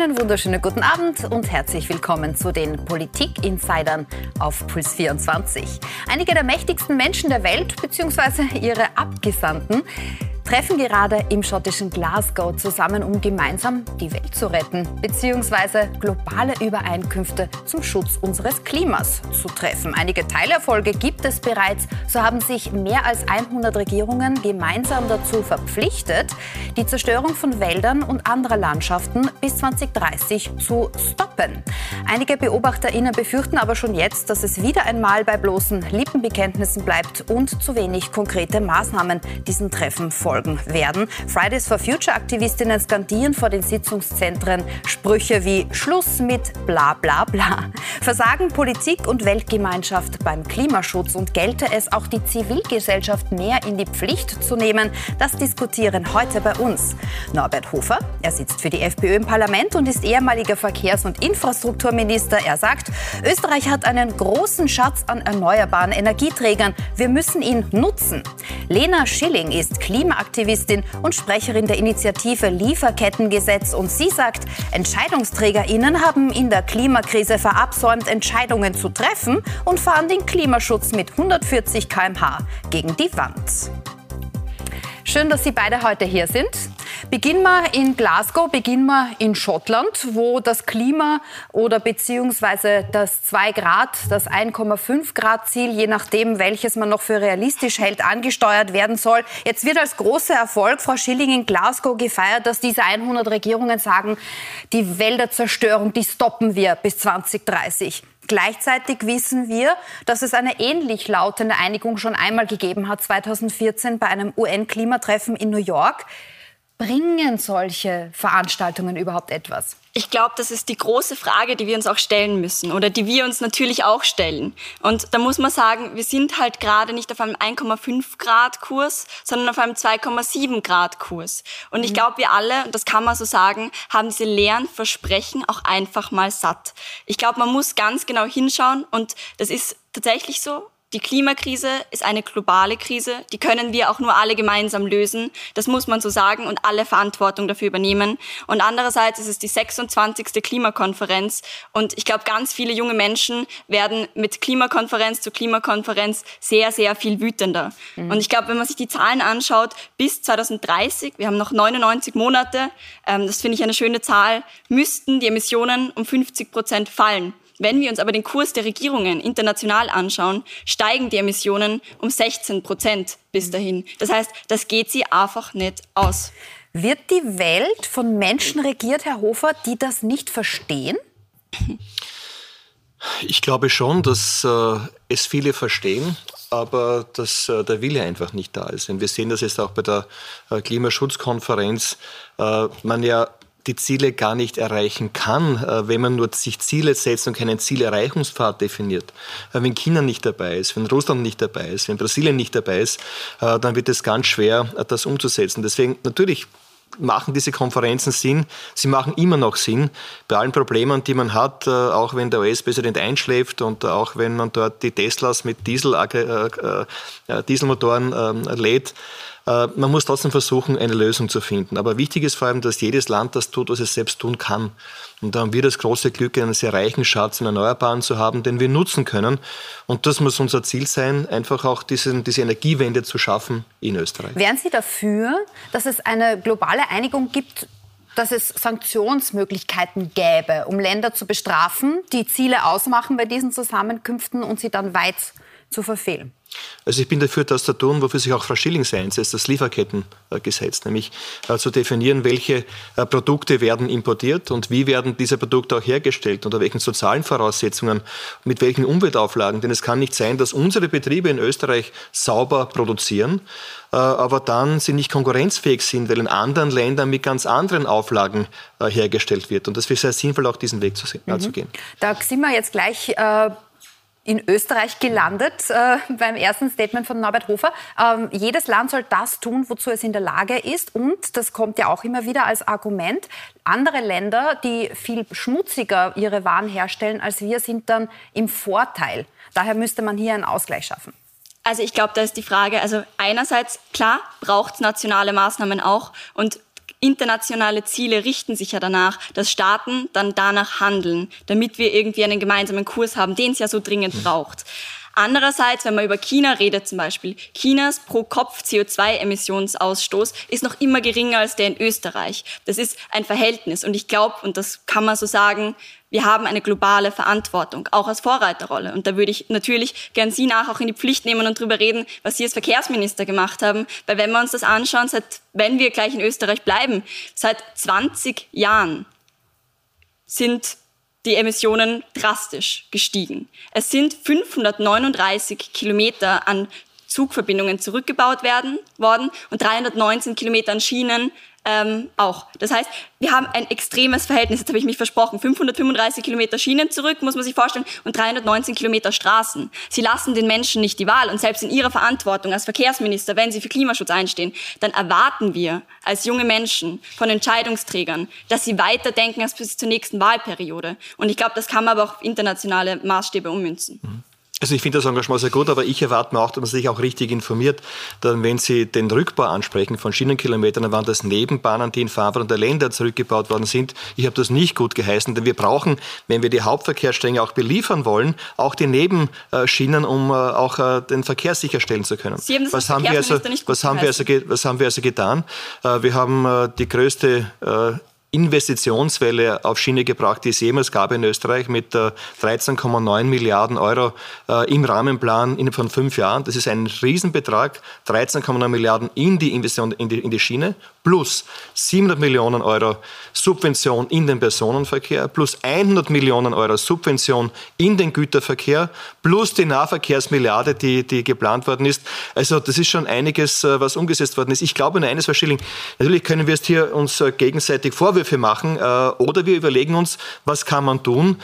Einen wunderschönen guten Abend und herzlich willkommen zu den Politik-Insidern auf Puls 24. Einige der mächtigsten Menschen der Welt bzw. ihre Abgesandten treffen gerade im schottischen Glasgow zusammen, um gemeinsam die Welt zu retten, beziehungsweise globale Übereinkünfte zum Schutz unseres Klimas zu treffen. Einige Teilerfolge gibt es bereits. So haben sich mehr als 100 Regierungen gemeinsam dazu verpflichtet, die Zerstörung von Wäldern und anderer Landschaften bis 2030 zu stoppen. Einige BeobachterInnen befürchten aber schon jetzt, dass es wieder einmal bei bloßen Lippenbekenntnissen bleibt und zu wenig konkrete Maßnahmen diesen Treffen folgen folgen werden. Fridays for Future Aktivistinnen skandieren vor den Sitzungszentren Sprüche wie Schluss mit bla bla bla. Versagen Politik und Weltgemeinschaft beim Klimaschutz und gelte es auch die Zivilgesellschaft mehr in die Pflicht zu nehmen? Das diskutieren heute bei uns. Norbert Hofer, er sitzt für die FPÖ im Parlament und ist ehemaliger Verkehrs- und Infrastrukturminister. Er sagt, Österreich hat einen großen Schatz an erneuerbaren Energieträgern. Wir müssen ihn nutzen. Lena Schilling ist Klimaaktivistin Klimaaktivistin und Sprecherin der Initiative Lieferkettengesetz. Und sie sagt, EntscheidungsträgerInnen haben in der Klimakrise verabsäumt, Entscheidungen zu treffen und fahren den Klimaschutz mit 140 km/h gegen die Wand. Schön, dass Sie beide heute hier sind. Beginnen wir in Glasgow, beginnen wir in Schottland, wo das Klima oder beziehungsweise das 2 Grad, das 1,5 Grad Ziel, je nachdem, welches man noch für realistisch hält, angesteuert werden soll. Jetzt wird als großer Erfolg, Frau Schilling, in Glasgow gefeiert, dass diese 100 Regierungen sagen, die Wälderzerstörung, die stoppen wir bis 2030. Gleichzeitig wissen wir, dass es eine ähnlich lautende Einigung schon einmal gegeben hat, 2014 bei einem UN-Klimatreffen in New York. Bringen solche Veranstaltungen überhaupt etwas? Ich glaube, das ist die große Frage, die wir uns auch stellen müssen oder die wir uns natürlich auch stellen. Und da muss man sagen, wir sind halt gerade nicht auf einem 1,5 Grad Kurs, sondern auf einem 2,7 Grad Kurs. Und ich mhm. glaube, wir alle, und das kann man so sagen, haben diese leeren Versprechen auch einfach mal satt. Ich glaube, man muss ganz genau hinschauen und das ist tatsächlich so. Die Klimakrise ist eine globale Krise, die können wir auch nur alle gemeinsam lösen. Das muss man so sagen und alle Verantwortung dafür übernehmen. Und andererseits ist es die 26. Klimakonferenz und ich glaube, ganz viele junge Menschen werden mit Klimakonferenz zu Klimakonferenz sehr, sehr viel wütender. Mhm. Und ich glaube, wenn man sich die Zahlen anschaut, bis 2030, wir haben noch 99 Monate, ähm, das finde ich eine schöne Zahl, müssten die Emissionen um 50 Prozent fallen. Wenn wir uns aber den Kurs der Regierungen international anschauen, steigen die Emissionen um 16 Prozent bis dahin. Das heißt, das geht sie einfach nicht aus. Wird die Welt von Menschen regiert, Herr Hofer, die das nicht verstehen? Ich glaube schon, dass äh, es viele verstehen, aber dass äh, der Wille einfach nicht da ist. Und wir sehen das jetzt auch bei der äh, Klimaschutzkonferenz. Äh, man ja die Ziele gar nicht erreichen kann, äh, wenn man nur sich Ziele setzt und keinen Zielerreichungspfad definiert. Äh, wenn China nicht dabei ist, wenn Russland nicht dabei ist, wenn Brasilien nicht dabei ist, äh, dann wird es ganz schwer, das umzusetzen. Deswegen natürlich machen diese Konferenzen Sinn. Sie machen immer noch Sinn bei allen Problemen, die man hat, auch wenn der US-Präsident einschläft und auch wenn man dort die Teslas mit Diesel, Dieselmotoren äh, lädt. Äh, man muss trotzdem versuchen, eine Lösung zu finden. Aber wichtig ist vor allem, dass jedes Land das tut, was es selbst tun kann. Und da haben wir das große Glück, einen sehr reichen Schatz in Erneuerbaren zu haben, den wir nutzen können. Und das muss unser Ziel sein, einfach auch diesen, diese Energiewende zu schaffen in Österreich. Wären Sie dafür, dass es eine globale Einigung gibt, dass es Sanktionsmöglichkeiten gäbe, um Länder zu bestrafen, die Ziele ausmachen bei diesen Zusammenkünften und sie dann weit zu verfehlen? Also ich bin dafür, das zu tun, wofür sich auch Frau Schilling einsetzt, das Lieferkettengesetz, nämlich äh, zu definieren, welche äh, Produkte werden importiert und wie werden diese Produkte auch hergestellt, unter welchen sozialen Voraussetzungen, mit welchen Umweltauflagen. Denn es kann nicht sein, dass unsere Betriebe in Österreich sauber produzieren, äh, aber dann sie nicht konkurrenzfähig sind, weil in anderen Ländern mit ganz anderen Auflagen hergestellt wird. Und das wäre sehr sinnvoll, auch diesen Weg zu, mhm. gehen. Da sind wir jetzt gleich äh in Österreich gelandet äh, beim ersten Statement von Norbert Hofer. Ähm, jedes Land soll das tun, wozu es in der Lage ist. Und das kommt ja auch immer wieder als Argument. Andere Länder, die viel schmutziger ihre Waren herstellen als wir, sind dann im Vorteil. Daher müsste man hier einen Ausgleich schaffen. Also ich glaube, da ist die Frage, also einerseits klar braucht es nationale Maßnahmen auch und internationale Ziele richten sich ja danach, dass Staaten dann danach handeln, damit wir irgendwie einen gemeinsamen Kurs haben, den es ja so dringend braucht. Andererseits, wenn man über China redet zum Beispiel, Chinas Pro-Kopf-CO2-Emissionsausstoß ist noch immer geringer als der in Österreich. Das ist ein Verhältnis und ich glaube, und das kann man so sagen, wir haben eine globale Verantwortung, auch als Vorreiterrolle. Und da würde ich natürlich gern Sie nach auch in die Pflicht nehmen und darüber reden, was Sie als Verkehrsminister gemacht haben. Weil wenn wir uns das anschauen, seit, wenn wir gleich in Österreich bleiben, seit 20 Jahren sind die Emissionen drastisch gestiegen. Es sind 539 Kilometer an Zugverbindungen zurückgebaut werden, worden und 319 Kilometer an Schienen ähm, auch. Das heißt, wir haben ein extremes Verhältnis, jetzt habe ich mich versprochen, 535 Kilometer Schienen zurück, muss man sich vorstellen, und 319 Kilometer Straßen. Sie lassen den Menschen nicht die Wahl und selbst in ihrer Verantwortung als Verkehrsminister, wenn sie für Klimaschutz einstehen, dann erwarten wir als junge Menschen von Entscheidungsträgern, dass sie weiterdenken als bis zur nächsten Wahlperiode. Und ich glaube, das kann man aber auch auf internationale Maßstäbe ummünzen. Mhm. Also ich finde das Engagement sehr gut, aber ich erwarte mir auch, dass man sich auch richtig informiert. Dann, wenn Sie den Rückbau ansprechen von Schienenkilometern, dann waren das Nebenbahnen, die in Farbe der Länder zurückgebaut worden sind. Ich habe das nicht gut geheißen, denn wir brauchen, wenn wir die Hauptverkehrsstränge auch beliefern wollen, auch die Nebenschienen, um äh, auch äh, den Verkehr sicherstellen zu können. Sie haben das was, haben wir also, was, haben wir also, was haben wir also getan? Äh, wir haben die größte Investitionswelle auf Schiene gebracht, die es jemals gab in Österreich mit 13,9 Milliarden Euro äh, im Rahmenplan von fünf Jahren. Das ist ein Riesenbetrag, 13,9 Milliarden in die Investition in die, in die Schiene plus 700 Millionen Euro Subvention in den Personenverkehr plus 100 Millionen Euro Subvention in den Güterverkehr plus die Nahverkehrsmilliarde, die, die geplant worden ist. Also das ist schon einiges, äh, was umgesetzt worden ist. Ich glaube nur eines, Frau Schilling, natürlich können wir es hier uns äh, gegenseitig Vorwürfe machen oder wir überlegen uns, was kann man tun,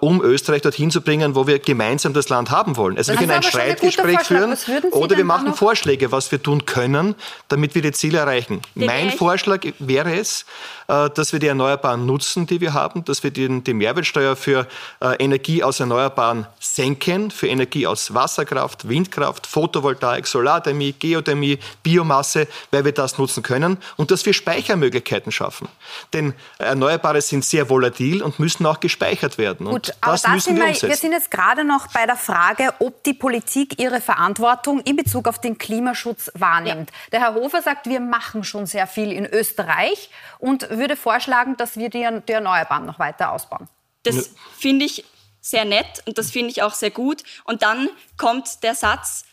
um Österreich dorthin zu bringen, wo wir gemeinsam das Land haben wollen. Also wir können ein Streitgespräch führen oder wir machen Vorschläge, was wir tun können, damit wir die Ziele erreichen. Mein Vorschlag wäre es, äh, dass wir die Erneuerbaren nutzen, die wir haben, dass wir die, die Mehrwertsteuer für äh, Energie aus Erneuerbaren senken, für Energie aus Wasserkraft, Windkraft, Photovoltaik, Solarthermie, Geothermie, Biomasse, weil wir das nutzen können und dass wir Speichermöglichkeiten schaffen. Denn Erneuerbare sind sehr volatil und müssen auch gespeichert werden. Gut, und das müssen wir, wir, wir sind jetzt gerade noch bei der Frage, ob die Politik ihre Verantwortung in Bezug auf den Klimaschutz wahrnimmt. Ja. Der Herr Hofer sagt, wir machen schon sehr viel in Österreich und würde vorschlagen, dass wir die, die Erneuerbaren noch weiter ausbauen. Das finde ich sehr nett und das finde ich auch sehr gut. Und dann kommt der Satz,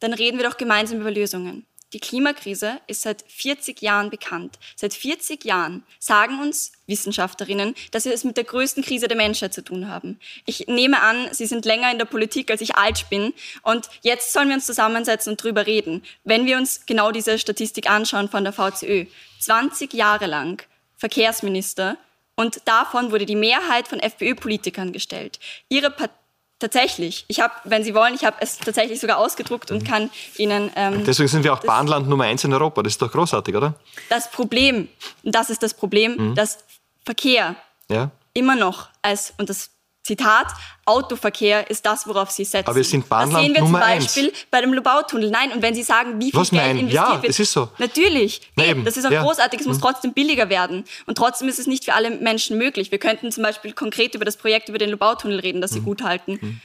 dann reden wir doch gemeinsam über Lösungen. Die Klimakrise ist seit 40 Jahren bekannt. Seit 40 Jahren sagen uns Wissenschaftlerinnen, dass wir es mit der größten Krise der Menschheit zu tun haben. Ich nehme an, Sie sind länger in der Politik, als ich alt bin. Und jetzt sollen wir uns zusammensetzen und drüber reden. Wenn wir uns genau diese Statistik anschauen von der VCÖ. 20 Jahre lang Verkehrsminister und davon wurde die Mehrheit von FPÖ-Politikern gestellt. Ihre Partei Tatsächlich. Ich habe, wenn Sie wollen, ich habe es tatsächlich sogar ausgedruckt und kann Ihnen. Ähm, Deswegen sind wir auch Bahnland Nummer eins in Europa. Das ist doch großartig, oder? Das Problem, das ist das Problem, mhm. dass Verkehr ja. immer noch als, und das Zitat, Autoverkehr ist das, worauf Sie setzen. Aber wir sind Bahnland das sehen wir Nummer zum Beispiel eins. bei dem Lubautunnel. Nein, und wenn Sie sagen, wie viel Was, Geld nein? investiert ja, wird. es ist so. Natürlich. Nee, das ist auch ja. großartig. Es muss mhm. trotzdem billiger werden. Und trotzdem ist es nicht für alle Menschen möglich. Wir könnten zum Beispiel konkret über das Projekt über den Lubautunnel reden, das Sie mhm. gut halten. Mhm.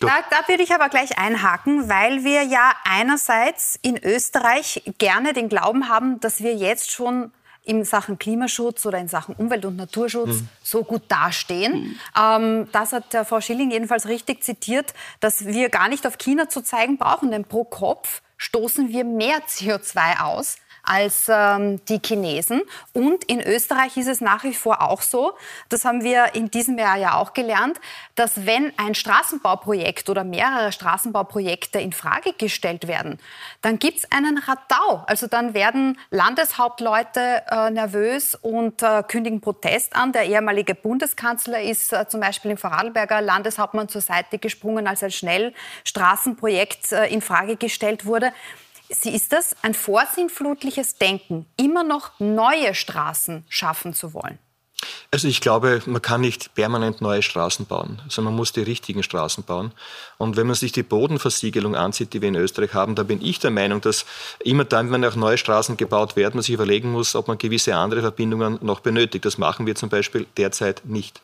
Da, da, würde ich aber gleich einhaken, weil wir ja einerseits in Österreich gerne den Glauben haben, dass wir jetzt schon in Sachen Klimaschutz oder in Sachen Umwelt- und Naturschutz mhm. so gut dastehen. Mhm. Das hat Frau Schilling jedenfalls richtig zitiert, dass wir gar nicht auf China zu zeigen brauchen, denn pro Kopf stoßen wir mehr CO2 aus als ähm, die Chinesen. Und in Österreich ist es nach wie vor auch so, das haben wir in diesem Jahr ja auch gelernt, dass wenn ein Straßenbauprojekt oder mehrere Straßenbauprojekte in Frage gestellt werden, dann gibt es einen Radau. Also dann werden Landeshauptleute äh, nervös und äh, kündigen Protest an. Der ehemalige Bundeskanzler ist äh, zum Beispiel im Vorarlberger Landeshauptmann zur Seite gesprungen, als ein Schnellstraßenprojekt äh, in Frage gestellt wurde. Sie ist das ein vorsinnflutliches Denken, immer noch neue Straßen schaffen zu wollen? Also ich glaube, man kann nicht permanent neue Straßen bauen, sondern man muss die richtigen Straßen bauen. Und wenn man sich die Bodenversiegelung ansieht, die wir in Österreich haben, da bin ich der Meinung, dass immer dann, wenn auch neue Straßen gebaut werden, man sich überlegen muss, ob man gewisse andere Verbindungen noch benötigt. Das machen wir zum Beispiel derzeit nicht.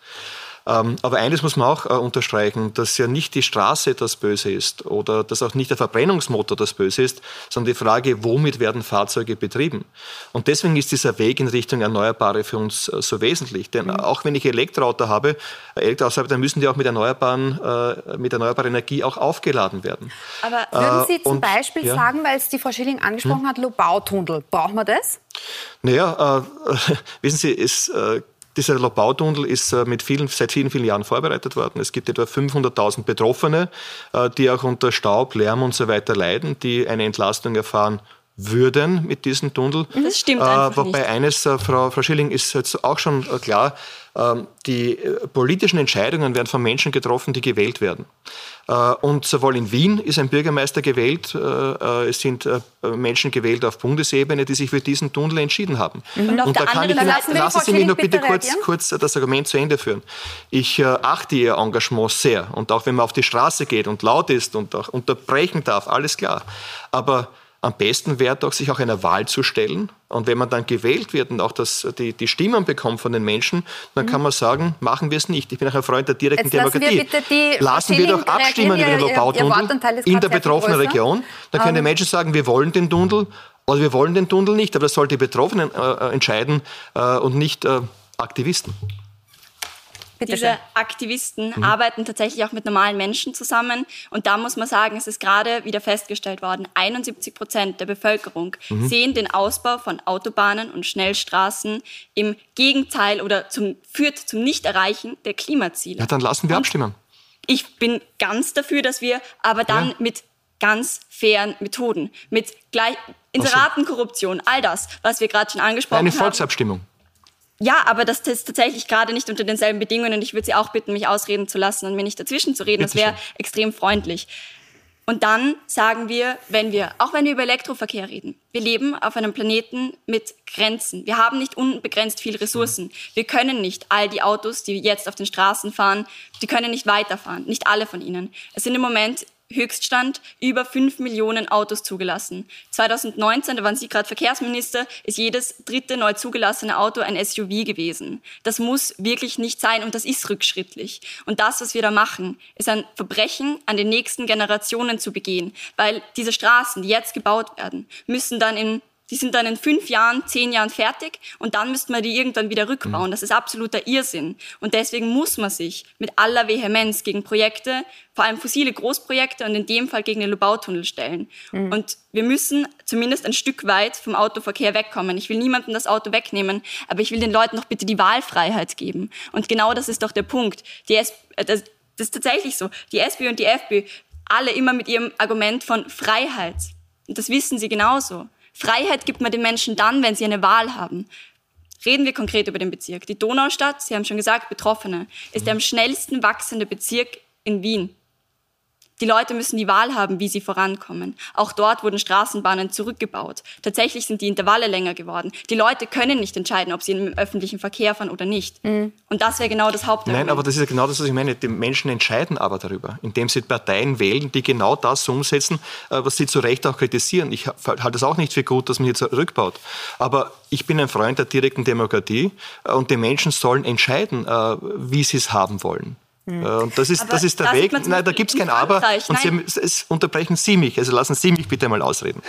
Ähm, aber eines muss man auch äh, unterstreichen, dass ja nicht die Straße das Böse ist oder dass auch nicht der Verbrennungsmotor das Böse ist, sondern die Frage, womit werden Fahrzeuge betrieben. Und deswegen ist dieser Weg in Richtung Erneuerbare für uns äh, so wesentlich. Denn mhm. auch wenn ich Elektroauto habe, äh, Elektroautos habe, dann müssen die auch mit, erneuerbaren, mit erneuerbarer Energie auch aufgeladen werden. Aber würden Sie zum und, Beispiel ja. sagen, weil es die Frau Schilling angesprochen hm? hat, Lobautunnel, brauchen wir das? Naja, äh, wissen Sie, es äh, dieser Lobautunnel ist äh, mit vielen, seit vielen, vielen Jahren vorbereitet worden. Es gibt etwa 500.000 Betroffene, äh, die auch unter Staub, Lärm und so weiter leiden, die eine Entlastung erfahren würden mit diesem Tunnel. Das stimmt äh, einfach Wobei nicht. eines, äh, Frau, Frau Schilling, ist jetzt auch schon äh, klar, ähm, die äh, politischen Entscheidungen werden von Menschen getroffen, die gewählt werden. Äh, und sowohl in Wien ist ein Bürgermeister gewählt, äh, es sind Menschen gewählt auf Bundesebene, die sich für diesen Tunnel entschieden haben. Mhm. Und, und da kann ich Ihnen, lassen, Sie mich nur bitte kurz, kurz das Argument zu Ende führen. Ich achte Ihr Engagement sehr. Und auch wenn man auf die Straße geht und laut ist und auch unterbrechen darf, alles klar. Aber am besten wäre doch, sich auch einer Wahl zu stellen. Und wenn man dann gewählt wird und auch das, die, die Stimmen bekommt von den Menschen, dann mhm. kann man sagen, machen wir es nicht. Ich bin auch ein Freund der direkten Jetzt Demokratie. Wir lassen wir doch abstimmen über den Lobautunnel in der betroffenen Region. Dann können um. die ähm. Menschen sagen, wir wollen den Tunnel oder wir wollen den Tunnel nicht. Aber das soll die Betroffenen äh, äh entscheiden äh, und nicht äh, Aktivisten. Bitte Diese schön. Aktivisten mhm. arbeiten tatsächlich auch mit normalen Menschen zusammen. Und da muss man sagen, es ist gerade wieder festgestellt worden, 71 Prozent der Bevölkerung mhm. sehen den Ausbau von Autobahnen und Schnellstraßen im Gegenteil oder zum, führt zum Nichterreichen der Klimaziele. Ja, dann lassen wir und abstimmen. Ich bin ganz dafür, dass wir aber dann ja. mit ganz fairen Methoden, mit gleich Inseratenkorruption, all das, was wir gerade schon angesprochen haben. Eine Volksabstimmung. Haben, ja, aber das ist tatsächlich gerade nicht unter denselben Bedingungen. Ich würde Sie auch bitten, mich ausreden zu lassen und mir nicht dazwischen zu reden. Bitte das wäre extrem freundlich. Und dann sagen wir, wenn wir, auch wenn wir über Elektroverkehr reden, wir leben auf einem Planeten mit Grenzen. Wir haben nicht unbegrenzt viel Ressourcen. Wir können nicht all die Autos, die jetzt auf den Straßen fahren, die können nicht weiterfahren. Nicht alle von ihnen. Es sind im Moment Höchststand über 5 Millionen Autos zugelassen. 2019, da waren Sie gerade Verkehrsminister, ist jedes dritte neu zugelassene Auto ein SUV gewesen. Das muss wirklich nicht sein und das ist rückschrittlich. Und das, was wir da machen, ist ein Verbrechen an den nächsten Generationen zu begehen, weil diese Straßen, die jetzt gebaut werden, müssen dann in die sind dann in fünf Jahren, zehn Jahren fertig und dann müsste man die irgendwann wieder rückbauen. Mhm. Das ist absoluter Irrsinn. Und deswegen muss man sich mit aller Vehemenz gegen Projekte, vor allem fossile Großprojekte und in dem Fall gegen den Lubautunnel stellen. Mhm. Und wir müssen zumindest ein Stück weit vom Autoverkehr wegkommen. Ich will niemandem das Auto wegnehmen, aber ich will den Leuten doch bitte die Wahlfreiheit geben. Und genau das ist doch der Punkt. Die S äh, das, das ist tatsächlich so. Die SPÖ und die FPÖ, alle immer mit ihrem Argument von Freiheit. Und das wissen sie genauso. Freiheit gibt man den Menschen dann, wenn sie eine Wahl haben. Reden wir konkret über den Bezirk. Die Donaustadt, Sie haben schon gesagt, Betroffene, ist der am schnellsten wachsende Bezirk in Wien. Die Leute müssen die Wahl haben, wie sie vorankommen. Auch dort wurden Straßenbahnen zurückgebaut. Tatsächlich sind die Intervalle länger geworden. Die Leute können nicht entscheiden, ob sie im öffentlichen Verkehr fahren oder nicht. Mhm. Und das wäre genau das Hauptargument. Nein, aber das ist ja genau das, was ich meine. Die Menschen entscheiden aber darüber, indem sie Parteien wählen, die genau das umsetzen, äh, was sie zu Recht auch kritisieren. Ich halte es auch nicht für gut, dass man hier zurückbaut. Aber ich bin ein Freund der direkten Demokratie äh, und die Menschen sollen entscheiden, äh, wie sie es haben wollen. Hm. Äh, und das ist, das ist der Weg. Nein, da gibt es kein Aber. Und Sie, es unterbrechen Sie mich. Also lassen Sie mich bitte mal ausreden.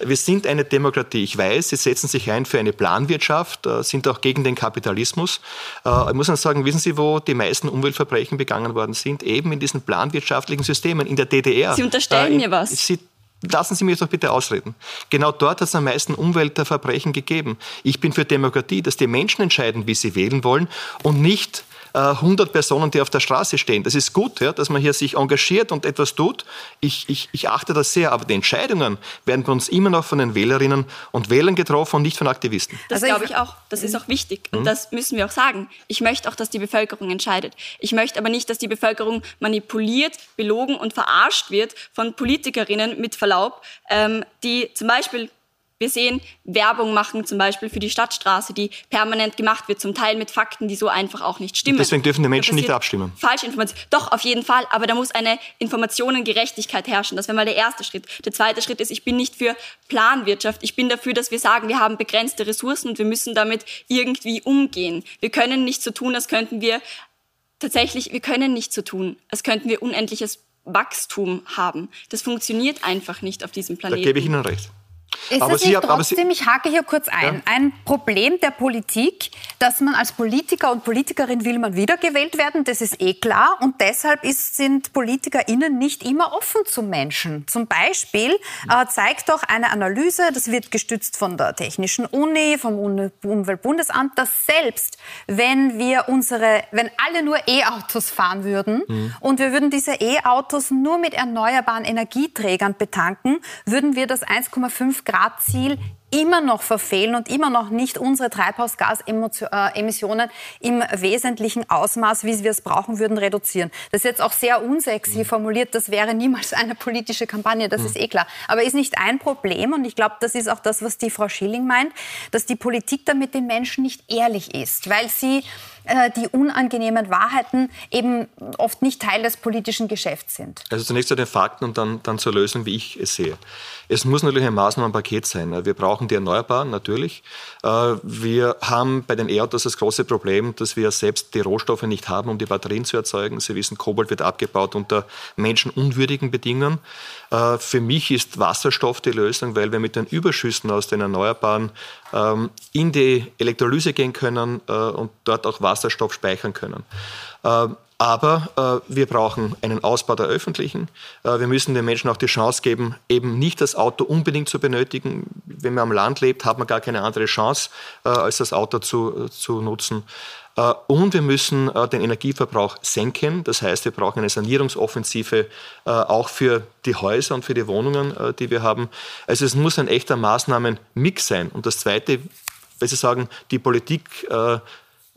Wir sind eine Demokratie. Ich weiß, Sie setzen sich ein für eine Planwirtschaft, äh, sind auch gegen den Kapitalismus. Äh, ich muss dann sagen, wissen Sie, wo die meisten Umweltverbrechen begangen worden sind? Eben in diesen planwirtschaftlichen Systemen, in der DDR. Sie unterstellen in, mir was. Sie, Lassen Sie mich doch bitte ausreden. Genau dort hat es am meisten Umweltverbrechen gegeben. Ich bin für Demokratie, dass die Menschen entscheiden, wie sie wählen wollen und nicht 100 äh, Personen, die auf der Straße stehen. Das ist gut, ja, dass man hier sich engagiert und etwas tut. Ich, ich, ich achte das sehr, aber die Entscheidungen werden bei uns immer noch von den Wählerinnen und Wählern getroffen und nicht von Aktivisten. Das also glaube ich auch. Das ist auch wichtig und mhm. das müssen wir auch sagen. Ich möchte auch, dass die Bevölkerung entscheidet. Ich möchte aber nicht, dass die Bevölkerung manipuliert, belogen und verarscht wird von Politikerinnen mit Verlaub, ähm, die zum Beispiel wir sehen Werbung machen, zum Beispiel für die Stadtstraße, die permanent gemacht wird, zum Teil mit Fakten, die so einfach auch nicht stimmen. Deswegen dürfen die Menschen nicht abstimmen. Falsche Informationen. Doch, auf jeden Fall. Aber da muss eine Informationengerechtigkeit herrschen. Das wäre mal der erste Schritt. Der zweite Schritt ist, ich bin nicht für Planwirtschaft. Ich bin dafür, dass wir sagen, wir haben begrenzte Ressourcen und wir müssen damit irgendwie umgehen. Wir können nicht so tun, als könnten wir tatsächlich, wir können nicht so tun, als könnten wir unendliches Wachstum haben. Das funktioniert einfach nicht auf diesem Planeten. Da gebe ich Ihnen recht. Ist aber es nicht trotzdem, ich hake hier kurz ein, ja. ein Problem der Politik, dass man als Politiker und Politikerin will man wiedergewählt werden, das ist eh klar. Und deshalb ist, sind PolitikerInnen nicht immer offen zu Menschen. Zum Beispiel äh, zeigt doch eine Analyse, das wird gestützt von der Technischen Uni, vom Umweltbundesamt, dass selbst wenn wir unsere, wenn alle nur E-Autos fahren würden mhm. und wir würden diese E-Autos nur mit erneuerbaren Energieträgern betanken, würden wir das 1,5 Grad Ziel immer noch verfehlen und immer noch nicht unsere Treibhausgasemissionen im wesentlichen Ausmaß, wie wir es brauchen würden, reduzieren. Das ist jetzt auch sehr unsexy formuliert. Das wäre niemals eine politische Kampagne, das ist eh klar. Aber ist nicht ein Problem, und ich glaube, das ist auch das, was die Frau Schilling meint, dass die Politik da mit den Menschen nicht ehrlich ist, weil sie äh, die unangenehmen Wahrheiten eben oft nicht Teil des politischen Geschäfts sind. Also zunächst zu den Fakten und dann, dann zur Lösung, wie ich es sehe. Es muss natürlich ein Maßnahmenpaket sein. Wir brauchen die Erneuerbaren natürlich. Äh, wir haben bei den E-Autos das große Problem, dass wir selbst die Rohstoffe nicht haben, um die Batterien zu erzeugen. Sie wissen, Kobalt wird abgebaut unter menschenunwürdigen Bedingungen. Äh, für mich ist Wasserstoff die Lösung, weil wir mit den Überschüssen aus den Erneuerbaren ähm, in die Elektrolyse gehen können und dort auch Wasser Wasserstoff speichern können. Aber äh, wir brauchen einen Ausbau der öffentlichen. Äh, wir müssen den Menschen auch die Chance geben, eben nicht das Auto unbedingt zu benötigen. Wenn man am Land lebt, hat man gar keine andere Chance, äh, als das Auto zu, zu nutzen. Äh, und wir müssen äh, den Energieverbrauch senken. Das heißt, wir brauchen eine Sanierungsoffensive äh, auch für die Häuser und für die Wohnungen, die wir haben. Also es muss ein echter Maßnahmenmix sein. Und das Zweite, weil Sie sagen, die Politik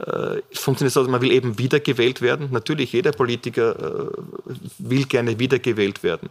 äh, funktioniert so, man will eben wiedergewählt werden. Natürlich, jeder Politiker äh, will gerne wiedergewählt werden.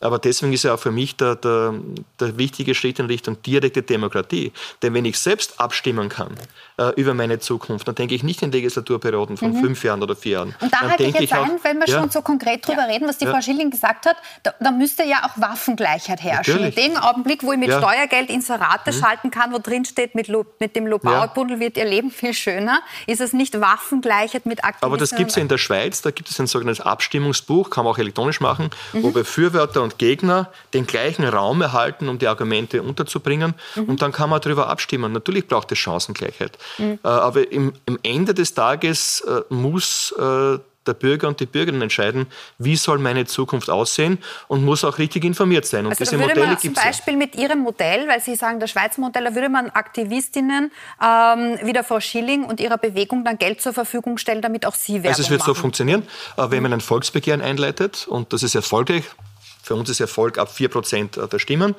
Aber deswegen ist ja auch für mich der, der, der wichtige Schritt in Richtung direkte Demokratie. Denn wenn ich selbst abstimmen kann äh, über meine Zukunft, dann denke ich nicht in Legislaturperioden von mhm. fünf Jahren oder vier Jahren. Und da dann halte ich jetzt ein, wenn wir ja, schon so konkret drüber ja, reden, was die ja. Frau Schilling gesagt hat, da, da, müsste ja auch Waffengleichheit herrschen. Natürlich. In dem Augenblick, wo ich mit Steuergeld Inserate mhm. schalten kann, wo drin steht, mit, mit dem Lobauerbundel wird ihr Leben viel schöner, ist es nicht Waffengleichheit mit Aktivismus. Aber das gibt es ja in der Schweiz, da gibt es ein sogenanntes Abstimmungsbuch, kann man auch elektronisch machen, mhm. wo Befürworter und Gegner den gleichen Raum erhalten, um die Argumente unterzubringen. Mhm. Und dann kann man darüber abstimmen. Natürlich braucht es Chancengleichheit. Mhm. Äh, aber im, im, Ende des Tages äh, muss äh, der Bürger und die Bürgerin entscheiden, wie soll meine Zukunft aussehen und muss auch richtig informiert sein. Und also diese Modelle gibt es. Zum Beispiel ja. mit Ihrem Modell, weil Sie sagen, das Schweizer Modell, da würde man Aktivistinnen ähm, wie der Frau Schilling und ihrer Bewegung dann Geld zur Verfügung stellen, damit auch sie werden. Also es wird machen. so funktionieren, äh, wenn man ein Volksbegehren einleitet und das ist erfolgreich, für uns ist Erfolg ab 4% der Stimmen,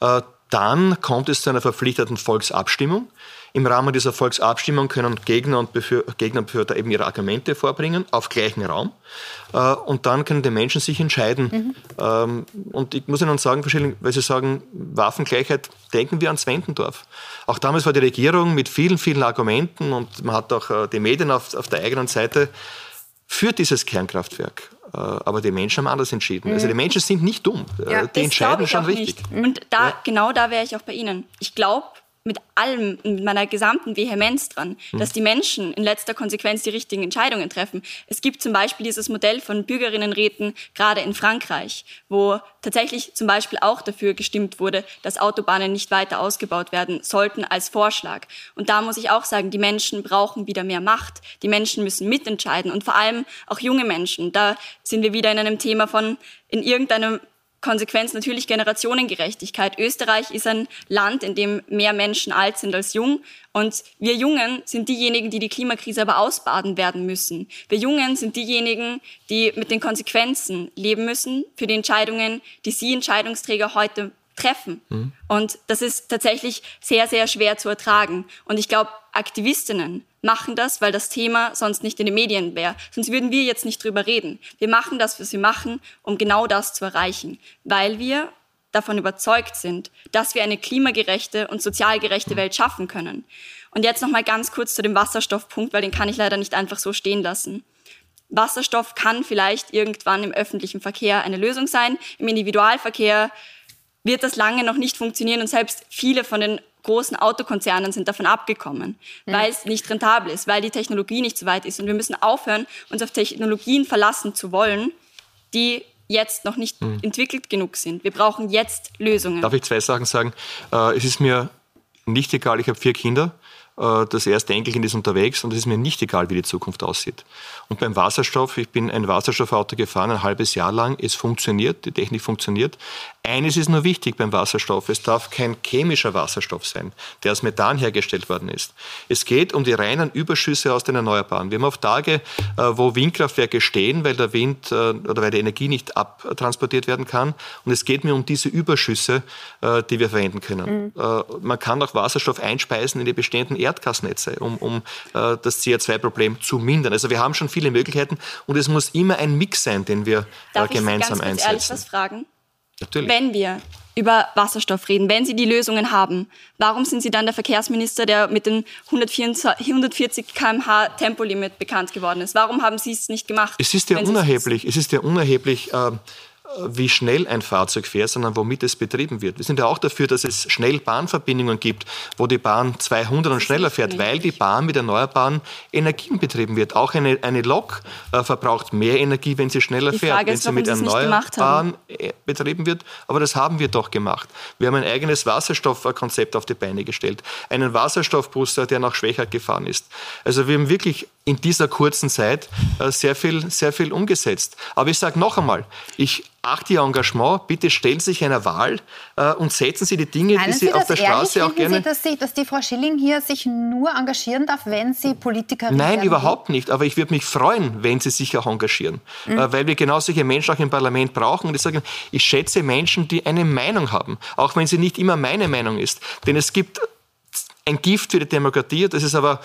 äh, dann kommt es zu einer verpflichteten Volksabstimmung. Im Rahmen dieser Volksabstimmung können Gegner und, Befür Gegner und Befürworter eben ihre Argumente vorbringen auf gleichem Raum. Äh, und dann können die Menschen sich entscheiden. Mhm. Ähm, und ich muss Ihnen sagen, weil Sie sagen, Waffengleichheit, denken wir an Zwentendorf. Auch damals war die Regierung mit vielen, vielen Argumenten und man hat auch äh, die Medien auf, auf der eigenen Seite für dieses Kernkraftwerk. Äh, aber die Menschen haben anders entschieden. Mhm. Also die Menschen sind nicht dumm. Ja, die entscheiden schon richtig. Nicht. Und da, ja. genau da wäre ich auch bei Ihnen. Ich glaube, mit allem, mit meiner gesamten Vehemenz dran, mhm. dass die Menschen in letzter Konsequenz die richtigen Entscheidungen treffen. Es gibt zum Beispiel dieses Modell von Bürgerinnenräten, gerade in Frankreich, wo tatsächlich zum Beispiel auch dafür gestimmt wurde, dass Autobahnen nicht weiter ausgebaut werden sollten als Vorschlag. Und da muss ich auch sagen, die Menschen brauchen wieder mehr Macht. Die Menschen müssen mitentscheiden und vor allem auch junge Menschen. Da sind wir wieder in einem Thema von in irgendeinem Konsequenz natürlich Generationengerechtigkeit. Österreich ist ein Land, in dem mehr Menschen alt sind als jung. Und wir Jungen sind diejenigen, die die Klimakrise aber ausbaden werden müssen. Wir Jungen sind diejenigen, die mit den Konsequenzen leben müssen für die Entscheidungen, die Sie Entscheidungsträger heute treffen. Mhm. Und das ist tatsächlich sehr, sehr schwer zu ertragen. Und ich glaube, Aktivistinnen machen das, weil das Thema sonst nicht in den Medien wäre. Sonst würden wir jetzt nicht drüber reden. Wir machen das, was wir machen, um genau das zu erreichen. Weil wir davon überzeugt sind, dass wir eine klimagerechte und sozial gerechte Welt schaffen können. Und jetzt noch mal ganz kurz zu dem Wasserstoffpunkt, weil den kann ich leider nicht einfach so stehen lassen. Wasserstoff kann vielleicht irgendwann im öffentlichen Verkehr eine Lösung sein. Im Individualverkehr wird das lange noch nicht funktionieren und selbst viele von den großen Autokonzernen sind davon abgekommen, mhm. weil es nicht rentabel ist, weil die Technologie nicht so weit ist. Und wir müssen aufhören, uns auf Technologien verlassen zu wollen, die jetzt noch nicht mhm. entwickelt genug sind. Wir brauchen jetzt Lösungen. Darf ich zwei Sachen sagen? Äh, es ist mir nicht egal, ich habe vier Kinder. Äh, das erste Enkelkind ist unterwegs und es ist mir nicht egal, wie die Zukunft aussieht. Und beim Wasserstoff, ich bin ein Wasserstoffauto gefahren, ein halbes Jahr lang, es funktioniert, die Technik funktioniert. Eines ist nur wichtig beim Wasserstoff, es darf kein chemischer Wasserstoff sein, der aus Methan hergestellt worden ist. Es geht um die reinen Überschüsse aus den Erneuerbaren. Wir haben auf Tage, äh, wo Windkraftwerke stehen, weil der Wind äh, oder weil die Energie nicht abtransportiert werden kann. Und es geht mir um diese Überschüsse, die wir verwenden können. Mhm. Man kann auch Wasserstoff einspeisen in die bestehenden Erdgasnetze, um, um das CO2-Problem zu mindern. Also wir haben schon viele Möglichkeiten und es muss immer ein Mix sein, den wir Darf gemeinsam ich ganz einsetzen. Ehrlich was fragen? Natürlich. Wenn wir über Wasserstoff reden, wenn Sie die Lösungen haben, warum sind Sie dann der Verkehrsminister, der mit dem 140 km/h Tempolimit bekannt geworden ist? Warum haben Sie es nicht gemacht? Es ist ja unerheblich. Es ist ja unerheblich. Äh, wie schnell ein Fahrzeug fährt, sondern womit es betrieben wird. Wir sind ja auch dafür, dass es schnell Bahnverbindungen gibt, wo die Bahn 200 und schneller fährt, weil die Bahn mit erneuerbaren Energien betrieben wird. Auch eine, eine Lok äh, verbraucht mehr Energie, wenn sie schneller die fährt, wenn ist, sie mit erneuerbaren äh, betrieben wird. Aber das haben wir doch gemacht. Wir haben ein eigenes Wasserstoffkonzept auf die Beine gestellt. Einen Wasserstoffbus, der nach Schwächert gefahren ist. Also wir haben wirklich in dieser kurzen Zeit äh, sehr viel, sehr viel umgesetzt. Aber ich sage noch einmal, ich achte Ihr Engagement, bitte stellen Sie sich einer Wahl äh, und setzen Sie die Dinge, Meinen die Sie, Sie auf der Straße auch gerne... Sie, dass, Sie, dass die Frau Schilling hier sich nur engagieren darf, wenn sie Politikerin Nein, überhaupt nicht. Aber ich würde mich freuen, wenn Sie sich auch engagieren. Mhm. Äh, weil wir genau solche Menschen auch im Parlament brauchen. Und ich sage, ich schätze Menschen, die eine Meinung haben, auch wenn sie nicht immer meine Meinung ist. Denn es gibt ein Gift für die Demokratie, das ist aber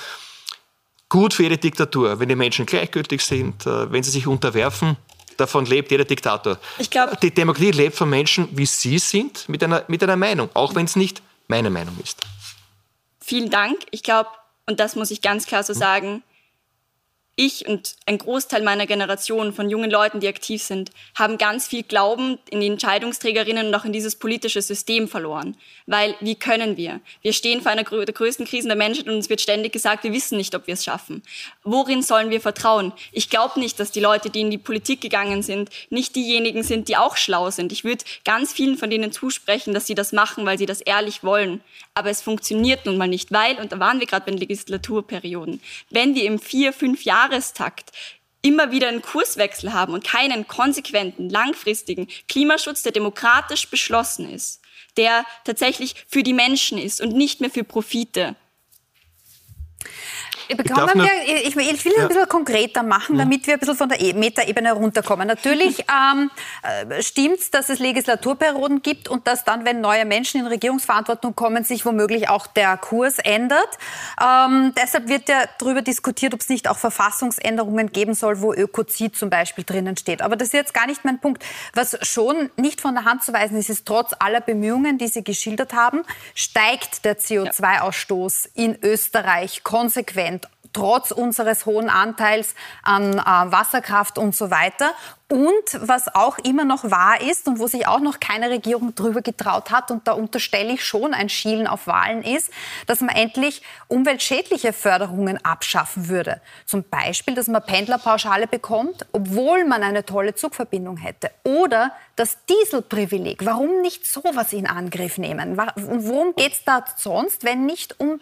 gut für jede Diktatur, wenn die Menschen gleichgültig sind, äh, wenn sie sich unterwerfen. Davon lebt jeder Diktator. Ich glaub, die Demokratie lebt von Menschen, wie sie sind, mit einer, mit einer Meinung, auch wenn es nicht meine Meinung ist. Vielen Dank. Ich glaube, und das muss ich ganz klar so sagen, ich und ein Großteil meiner Generation von jungen Leuten, die aktiv sind, haben ganz viel Glauben in die Entscheidungsträgerinnen und auch in dieses politische System verloren. Weil, wie können wir? Wir stehen vor einer der größten Krisen der Menschheit und uns wird ständig gesagt, wir wissen nicht, ob wir es schaffen. Worin sollen wir vertrauen? Ich glaube nicht, dass die Leute, die in die Politik gegangen sind, nicht diejenigen sind, die auch schlau sind. Ich würde ganz vielen von denen zusprechen, dass sie das machen, weil sie das ehrlich wollen. Aber es funktioniert nun mal nicht, weil, und da waren wir gerade bei den Legislaturperioden, wenn wir im vier, fünf Jahre Jahrestakt immer wieder einen Kurswechsel haben und keinen konsequenten, langfristigen Klimaschutz, der demokratisch beschlossen ist, der tatsächlich für die Menschen ist und nicht mehr für Profite, Bekommen wir, ich, ich, will es ja. ein bisschen konkreter machen, damit wir ein bisschen von der e- Metaebene runterkommen. Natürlich ähm, äh, stimmt es, dass es Legislaturperioden gibt und dass dann, wenn neue Menschen in Regierungsverantwortung kommen, sich womöglich auch der Kurs ändert. Ähm, deshalb wird ja darüber diskutiert, ob es nicht auch Verfassungsänderungen geben soll, wo Ökozid zum Beispiel drinnen steht. Aber das ist jetzt gar nicht mein Punkt. Was schon nicht von der Hand zu weisen ist, ist trotz aller Bemühungen, die Sie geschildert haben, steigt der CO2-Ausstoß in Österreich konsequent trotz unseres hohen Anteils an äh, Wasserkraft und so weiter. Und was auch immer noch wahr ist und wo sich auch noch keine Regierung drüber getraut hat, und da unterstelle ich schon ein Schielen auf Wahlen ist, dass man endlich umweltschädliche Förderungen abschaffen würde. Zum Beispiel, dass man Pendlerpauschale bekommt, obwohl man eine tolle Zugverbindung hätte. Oder das Dieselprivileg. Warum nicht sowas in Angriff nehmen? Worum geht es da sonst, wenn nicht um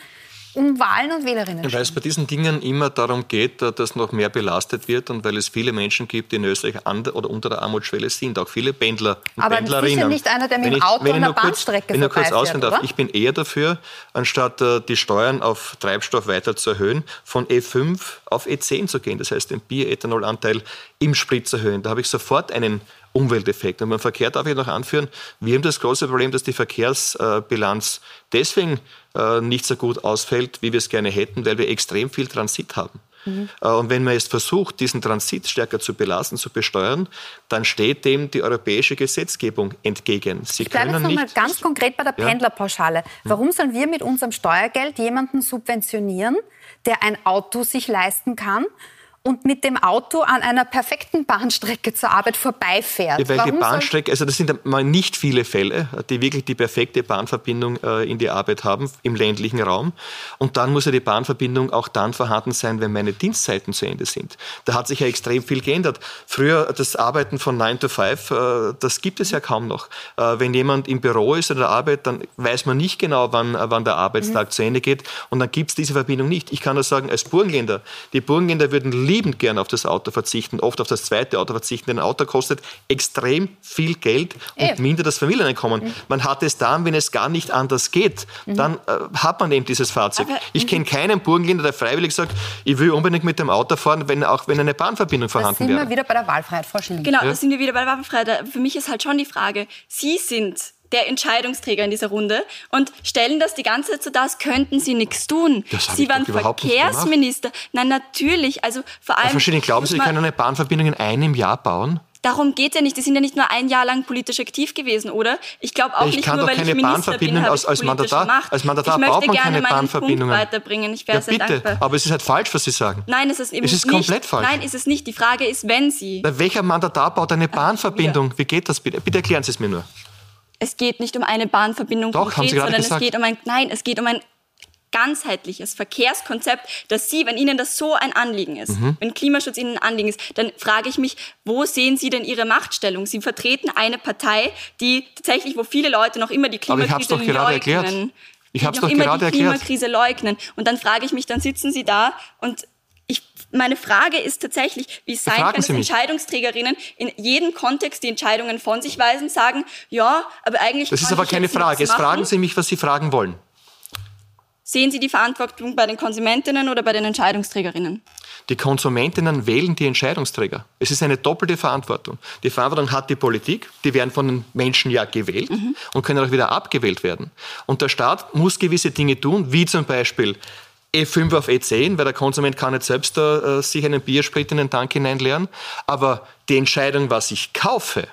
um Wahlen und Wählerinnen Weil es bei diesen Dingen immer darum geht, dass noch mehr belastet wird und weil es viele Menschen gibt, die in Österreich an der oder unter der Armutsschwelle sind, auch viele Pendler und Aber Pendlerinnen. Aber nicht einer, der mit dem Auto wenn ich, wenn Bahnstrecke Wenn ich kurz ausführen darf, ich bin eher dafür, anstatt äh, die Steuern auf Treibstoff weiter zu erhöhen, von E5 auf E10 zu gehen. Das heißt, den Bioethanolanteil im Sprit zu erhöhen. Da habe ich sofort einen Umwelteffekt. Und beim Verkehr darf ich noch anführen, wir haben das große Problem, dass die Verkehrsbilanz deswegen äh, nicht so gut ausfällt, wie wir es gerne hätten, weil wir extrem viel Transit haben. Mhm. Äh, und wenn man jetzt versucht, diesen Transit stärker zu belasten, zu besteuern, dann steht dem die europäische Gesetzgebung entgegen. Sie ich bleibe jetzt mal ganz konkret bei der Pendlerpauschale. Warum sollen wir mit unserem Steuergeld jemanden subventionieren, der ein Auto sich leisten kann und mit dem Auto an einer perfekten Bahnstrecke zur Arbeit vorbeifährt. Ja, die Bahnstrecke, also das sind mal nicht viele Fälle, die wirklich die perfekte Bahnverbindung äh, in die Arbeit haben im ländlichen Raum. Und dann muss ja die Bahnverbindung auch dann vorhanden sein, wenn meine Dienstzeiten zu Ende sind. Da hat sich ja extrem viel geändert. Früher das Arbeiten von 9 to 5, äh, das gibt es ja kaum noch. Äh, wenn jemand im Büro ist oder der Arbeit, dann weiß man nicht genau, wann, wann der Arbeitstag mhm. zu Ende geht. Und dann gibt es diese Verbindung nicht. Ich kann nur sagen, als Burgenländer, die Burgenländer würden lieber liebend gern auf das Auto verzichten, oft auf das zweite Auto verzichten, denn ein Auto kostet extrem viel Geld und Ey. mindert das Familieneinkommen. Mhm. Man hat es dann, wenn es gar nicht anders geht, mhm. dann äh, hat man eben dieses Fahrzeug. Aber, ich kenne keinen Burgenländer, der freiwillig sagt, ich will unbedingt mit dem Auto fahren, wenn auch wenn eine Bahnverbindung vorhanden wäre. Da sind wir wieder bei der Wahlfreiheit, Frau Schilling. Genau, ja. da sind wir wieder bei der Wahlfreiheit. Für mich ist halt schon die Frage, Sie sind der Entscheidungsträger in dieser Runde und stellen das die ganze Zeit so dar, als könnten sie nichts tun. Sie waren Verkehrsminister. Nein, natürlich. Also vor allem. Verschiedene glauben Sie, Sie können eine Bahnverbindung in einem Jahr bauen? Darum geht es ja nicht. Die sind ja nicht nur ein Jahr lang politisch aktiv gewesen, oder? Ich glaube auch ich nicht nur, weil ich Minister bin, als, als Mandatar, Macht. als Mandatar ich man keine Bahnverbindungen. Punkt weiterbringen. Ich wäre ja, sehr bitte. dankbar. Aber es ist halt falsch, was Sie sagen. Nein, es ist eben es ist nicht. komplett falsch. Nein, ist es nicht. Die Frage ist, wenn Sie. Bei welcher Mandatar baut eine Bahnverbindung? Wie geht das bitte? Bitte erklären Sie es mir nur es geht nicht um eine Bahnverbindung Doch, konkret, sondern gesagt. es geht um ein, nein, es geht um ein ganzheitliches Verkehrskonzept, dass Sie, wenn Ihnen das so ein Anliegen ist, mhm. wenn Klimaschutz Ihnen ein Anliegen ist, dann frage ich mich, wo sehen Sie denn Ihre Machtstellung? Sie vertreten eine Partei, die tatsächlich, wo viele Leute noch immer die Klimakrise leugnen. Erklärt. Ich habe es doch gerade erklärt. Klimakrise leugnen. Und dann frage ich mich, dann sitzen Sie da und ich, meine Frage ist tatsächlich, wie sein kann, dass Entscheidungsträgerinnen in jedem Kontext die Entscheidungen von sich weisen, sagen, ja, aber eigentlich. Das ist aber keine Frage. Jetzt fragen Sie mich, was Sie fragen wollen. Sehen Sie die Verantwortung bei den Konsumentinnen oder bei den Entscheidungsträgerinnen? Die Konsumentinnen wählen die Entscheidungsträger. Es ist eine doppelte Verantwortung. Die Verantwortung hat die Politik, die werden von den Menschen ja gewählt mhm. und können auch wieder abgewählt werden. Und der Staat muss gewisse Dinge tun, wie zum Beispiel E5 auf E10, weil der Konsument kann nicht selbst äh, sich einen Biersprit in den Tank hineinleeren. Aber die Entscheidung, was ich kaufe,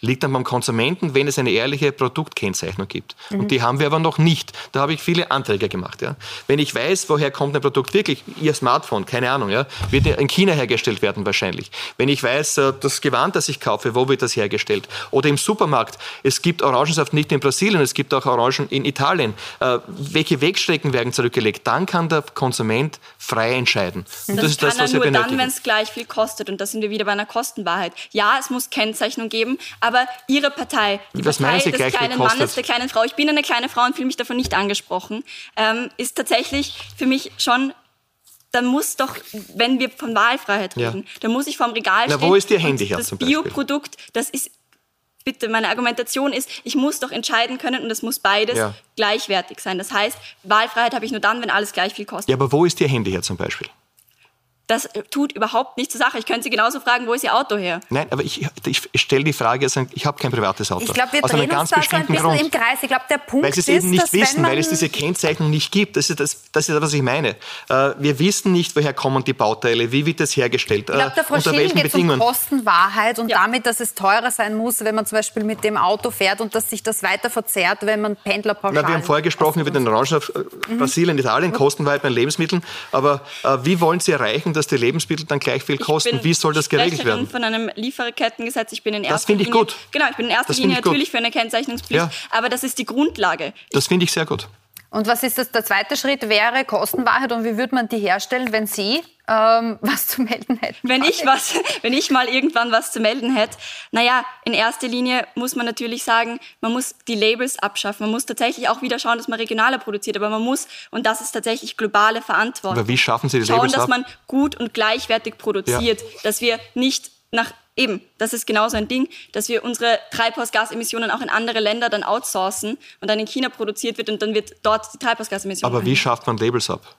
liegt dann beim Konsumenten, wenn es eine ehrliche Produktkennzeichnung gibt. Mhm. Und die haben wir aber noch nicht. Da habe ich viele Anträge gemacht. Ja. Wenn ich weiß, woher kommt ein Produkt wirklich, Ihr Smartphone, keine Ahnung, ja, wird in China hergestellt werden wahrscheinlich. Wenn ich weiß, äh, das Gewand, das ich kaufe, wo wird das hergestellt? Oder im Supermarkt, es gibt Orangensaft nicht in Brasilien, es gibt auch Orangen in Italien. Äh, welche Wegstrecken werden zurückgelegt? Dann kann der Konsument frei entscheiden. Und das, das ist das, was wir benötigen. nur dann, wenn es gleich viel kostet. Und da sind wir wieder bei einer Kostenwahrheit. Ja, es muss Kennzeichnung geben, aber Ihre Partei, die Was Partei des kleinen Mannes, der kleinen Frau, ich bin eine kleine Frau und fühle mich davon nicht angesprochen, ähm, ist tatsächlich für mich schon dann muss doch, wenn wir von Wahlfreiheit reden, ja. dann muss ich vorm Regal stehen. Na, wo ist Ihr Handy her Das Bioprodukt, das ist, bitte, meine Argumentation ist, ich muss doch entscheiden können und es muss beides ja. gleichwertig sein. Das heißt, Wahlfreiheit habe ich nur dann, wenn alles gleich viel kostet. Ja, aber wo ist Ihr Handy her zum Beispiel? Das tut überhaupt nichts zur Sache. Ich könnte Sie genauso fragen, wo ist Ihr Auto her? Nein, aber ich, ich stelle die Frage, also ich habe kein privates Auto. Ich glaube, wir drehen uns da so ein bisschen Grund. im Kreis. Ich glaube, der Punkt weil sie es eben nicht wissen, weil es diese Kennzeichnung nicht gibt. Das ist das, das, ist, was ich meine. Äh, wir wissen nicht, woher kommen die Bauteile, wie wird das hergestellt, ich glaub, der Frau unter Schilling welchen Bedingungen. Um Kostenwahrheit und ja. damit, dass es teurer sein muss, wenn man zum Beispiel mit dem Auto fährt und dass sich das weiter verzerrt, wenn man Pendlerpauschalen... Na, wir haben vorher gesprochen über den Orangensaft äh, mhm. Brasilien, Italien, mhm. Kostenwahrheit bei Lebensmitteln. Aber äh, wie wollen Sie erreichen, dass die Lebensmittel dann gleich viel kosten. Wie soll das geregelt werden? Ich bin von einem Lieferkettengesetz. Ich bin in erster das finde ich Linie, gut. Genau, ich bin in erster das Linie natürlich für eine Kennzeichnungspflicht. Ja. Aber das ist die Grundlage. Das finde ich sehr gut. Und was ist das? Der zweite Schritt wäre Kostenwahrheit. Und wie würde man die herstellen, wenn Sie ähm, was zu melden hätten? Wenn ich, was, wenn ich mal irgendwann was zu melden hätte, naja, in erster Linie muss man natürlich sagen, man muss die Labels abschaffen. Man muss tatsächlich auch wieder schauen, dass man regionaler produziert. Aber man muss, und das ist tatsächlich globale Verantwortung. Aber wie schaffen Sie die Labels Schauen, dass ab? man gut und gleichwertig produziert. Ja. Dass wir nicht nach eben, das ist genauso ein Ding, dass wir unsere Treibhausgasemissionen auch in andere Länder dann outsourcen und dann in China produziert wird und dann wird dort die Treibhausgasemissionen. Aber wie schafft man Labels ab?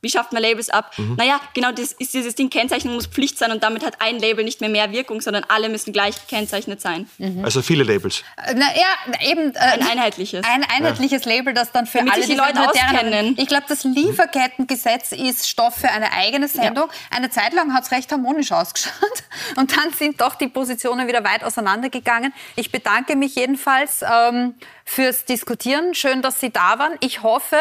Wie schafft man Labels ab? Mhm. Naja, genau das ist dieses Ding, Kennzeichnung muss Pflicht sein und damit hat ein Label nicht mehr mehr Wirkung, sondern alle müssen gleich gekennzeichnet sein. Mhm. Also viele Labels. Äh, na, ja, eben. Äh, ein einheitliches. Ein einheitliches ja. Label, das dann für Damit alle die Leute auskennen. Ich glaube, das Lieferkettengesetz ist Stoff für eine eigene Sendung. Ja. Eine Zeit lang hat es recht harmonisch ausgeschaut und dann sind doch die Positionen wieder weit auseinandergegangen. Ich bedanke mich jedenfalls ähm, fürs Diskutieren. Schön, dass Sie da waren. Ich hoffe,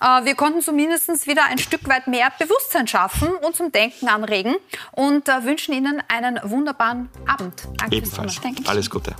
äh, wir konnten zumindest wieder ein Stück weit mehr Bewusstsein schaffen und zum Denken anregen und äh, wünschen Ihnen einen wunderbaren Abend. Danke Ebenfalls. Alles Gute.